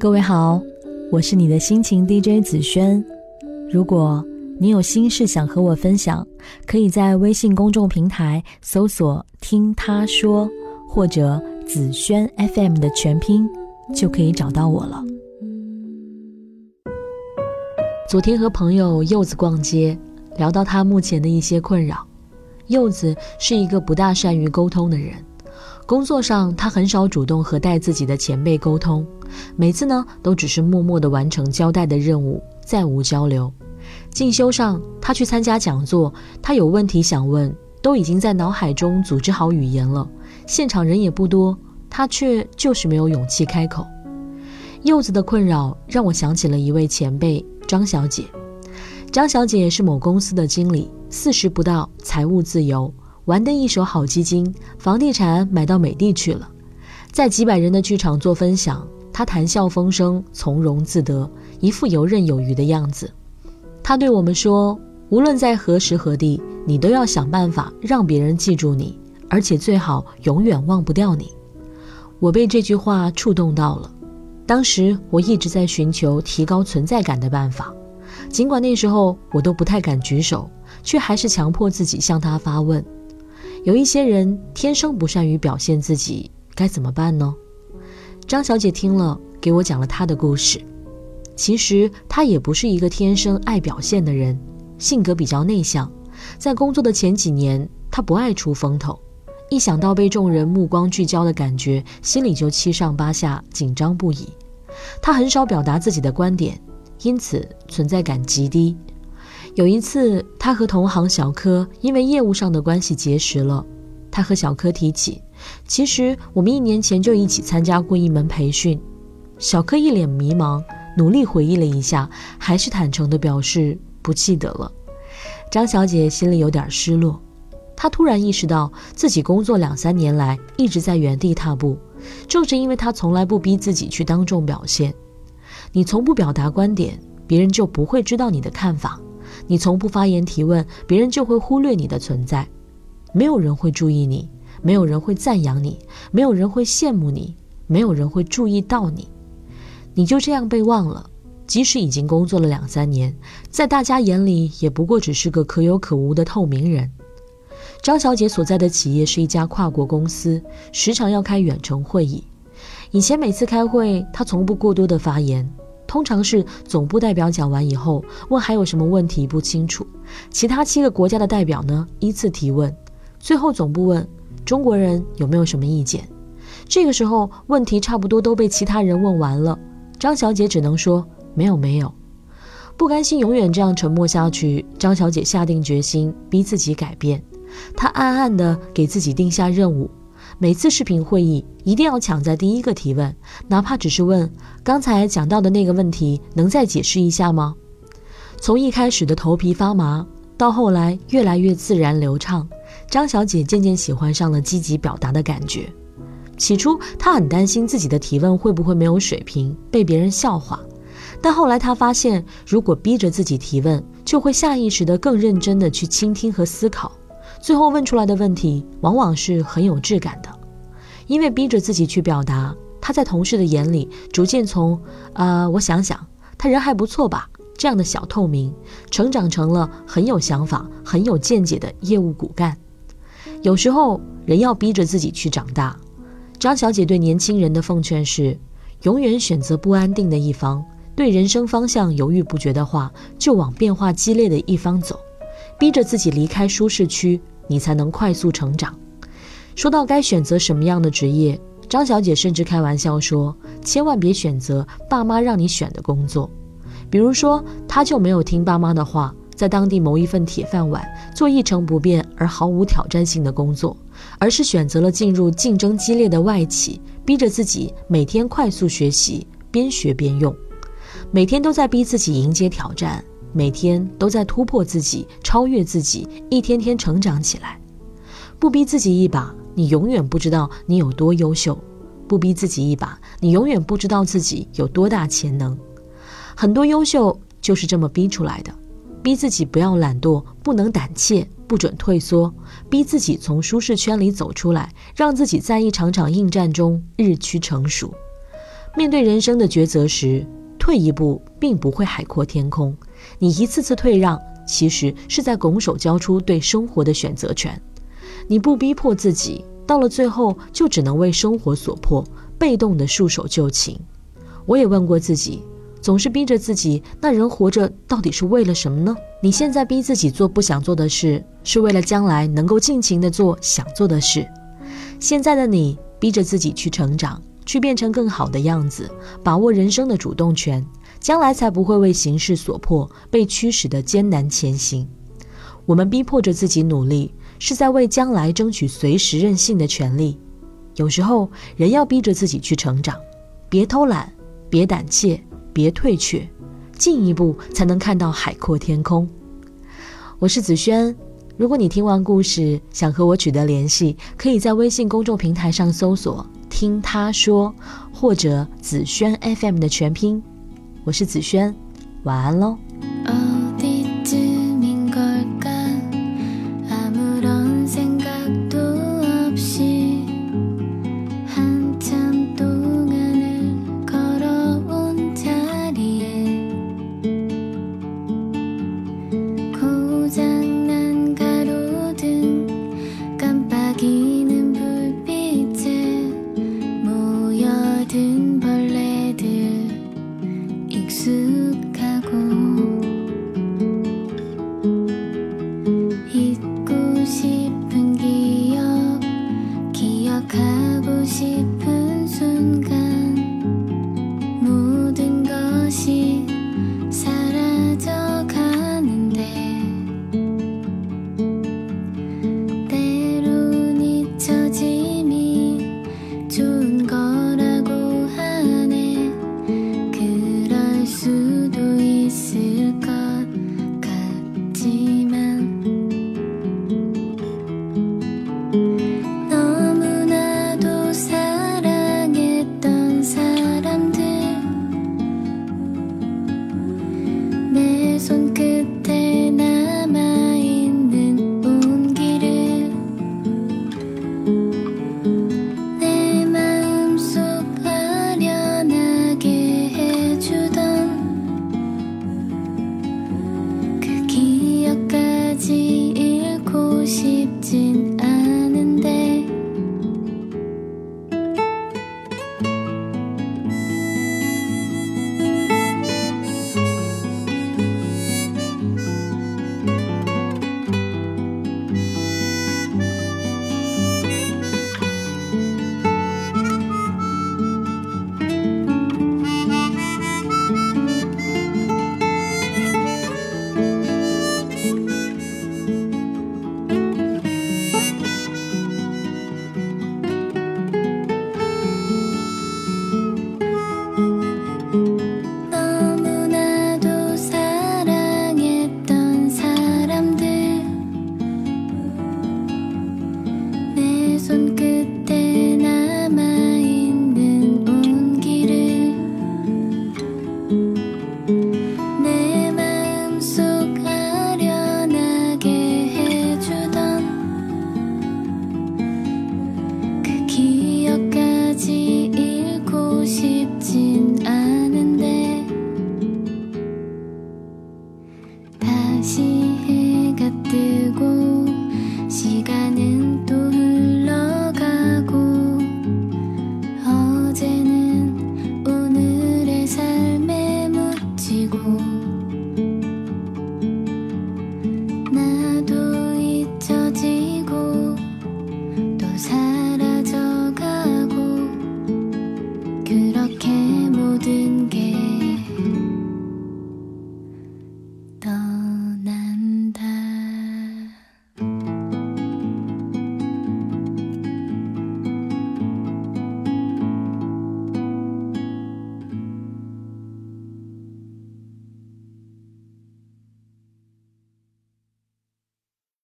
各位好，我是你的心情 DJ 子轩。如果你有心事想和我分享，可以在微信公众平台搜索“听他说”或者“子轩 FM” 的全拼，就可以找到我了。昨天和朋友柚子逛街，聊到他目前的一些困扰。柚子是一个不大善于沟通的人，工作上他很少主动和带自己的前辈沟通，每次呢都只是默默地完成交代的任务，再无交流。进修上，他去参加讲座，他有问题想问，都已经在脑海中组织好语言了，现场人也不多，他却就是没有勇气开口。柚子的困扰让我想起了一位前辈张小姐，张小姐是某公司的经理。四十不到，财务自由，玩得一手好基金，房地产买到美的去了，在几百人的剧场做分享，他谈笑风生，从容自得，一副游刃有余的样子。他对我们说：“无论在何时何地，你都要想办法让别人记住你，而且最好永远忘不掉你。”我被这句话触动到了。当时我一直在寻求提高存在感的办法，尽管那时候我都不太敢举手。却还是强迫自己向他发问。有一些人天生不善于表现自己，该怎么办呢？张小姐听了，给我讲了她的故事。其实她也不是一个天生爱表现的人，性格比较内向。在工作的前几年，她不爱出风头，一想到被众人目光聚焦的感觉，心里就七上八下，紧张不已。她很少表达自己的观点，因此存在感极低。有一次，她和同行小柯因为业务上的关系结识了。她和小柯提起，其实我们一年前就一起参加过一门培训。小柯一脸迷茫，努力回忆了一下，还是坦诚地表示不记得了。张小姐心里有点失落，她突然意识到自己工作两三年来一直在原地踏步，正是因为她从来不逼自己去当众表现。你从不表达观点，别人就不会知道你的看法。你从不发言提问，别人就会忽略你的存在。没有人会注意你，没有人会赞扬你，没有人会羡慕你，没有人会注意到你。你就这样被忘了。即使已经工作了两三年，在大家眼里也不过只是个可有可无的透明人。张小姐所在的企业是一家跨国公司，时常要开远程会议。以前每次开会，她从不过多的发言。通常是总部代表讲完以后，问还有什么问题不清楚，其他七个国家的代表呢依次提问，最后总部问中国人有没有什么意见。这个时候问题差不多都被其他人问完了，张小姐只能说没有没有。不甘心永远这样沉默下去，张小姐下定决心逼自己改变，她暗暗地给自己定下任务。每次视频会议一定要抢在第一个提问，哪怕只是问刚才讲到的那个问题，能再解释一下吗？从一开始的头皮发麻，到后来越来越自然流畅，张小姐渐渐喜欢上了积极表达的感觉。起初她很担心自己的提问会不会没有水平，被别人笑话，但后来她发现，如果逼着自己提问，就会下意识地更认真地去倾听和思考。最后问出来的问题往往是很有质感的，因为逼着自己去表达，她在同事的眼里逐渐从“啊，我想想，他人还不错吧”这样的小透明，成长成了很有想法、很有见解的业务骨干。有时候人要逼着自己去长大。张小姐对年轻人的奉劝是：永远选择不安定的一方，对人生方向犹豫不决的话，就往变化激烈的一方走。逼着自己离开舒适区，你才能快速成长。说到该选择什么样的职业，张小姐甚至开玩笑说：“千万别选择爸妈让你选的工作。”比如说，他就没有听爸妈的话，在当地谋一份铁饭碗，做一成不变而毫无挑战性的工作，而是选择了进入竞争激烈的外企，逼着自己每天快速学习，边学边用，每天都在逼自己迎接挑战。每天都在突破自己，超越自己，一天天成长起来。不逼自己一把，你永远不知道你有多优秀；不逼自己一把，你永远不知道自己有多大潜能。很多优秀就是这么逼出来的。逼自己不要懒惰，不能胆怯，不准退缩，逼自己从舒适圈里走出来，让自己在一场场应战中日趋成熟。面对人生的抉择时，退一步并不会海阔天空。你一次次退让，其实是在拱手交出对生活的选择权。你不逼迫自己，到了最后就只能为生活所迫，被动的束手就擒。我也问过自己，总是逼着自己，那人活着到底是为了什么呢？你现在逼自己做不想做的事，是为了将来能够尽情的做想做的事。现在的你逼着自己去成长，去变成更好的样子，把握人生的主动权，将来才不会为形势所迫，被驱使的艰难前行。我们逼迫着自己努力，是在为将来争取随时任性的权利。有时候，人要逼着自己去成长，别偷懒，别胆怯，别退却。进一步才能看到海阔天空。我是子轩，如果你听完故事想和我取得联系，可以在微信公众平台上搜索“听他说”或者“子轩 FM” 的全拼。我是子轩，晚安喽。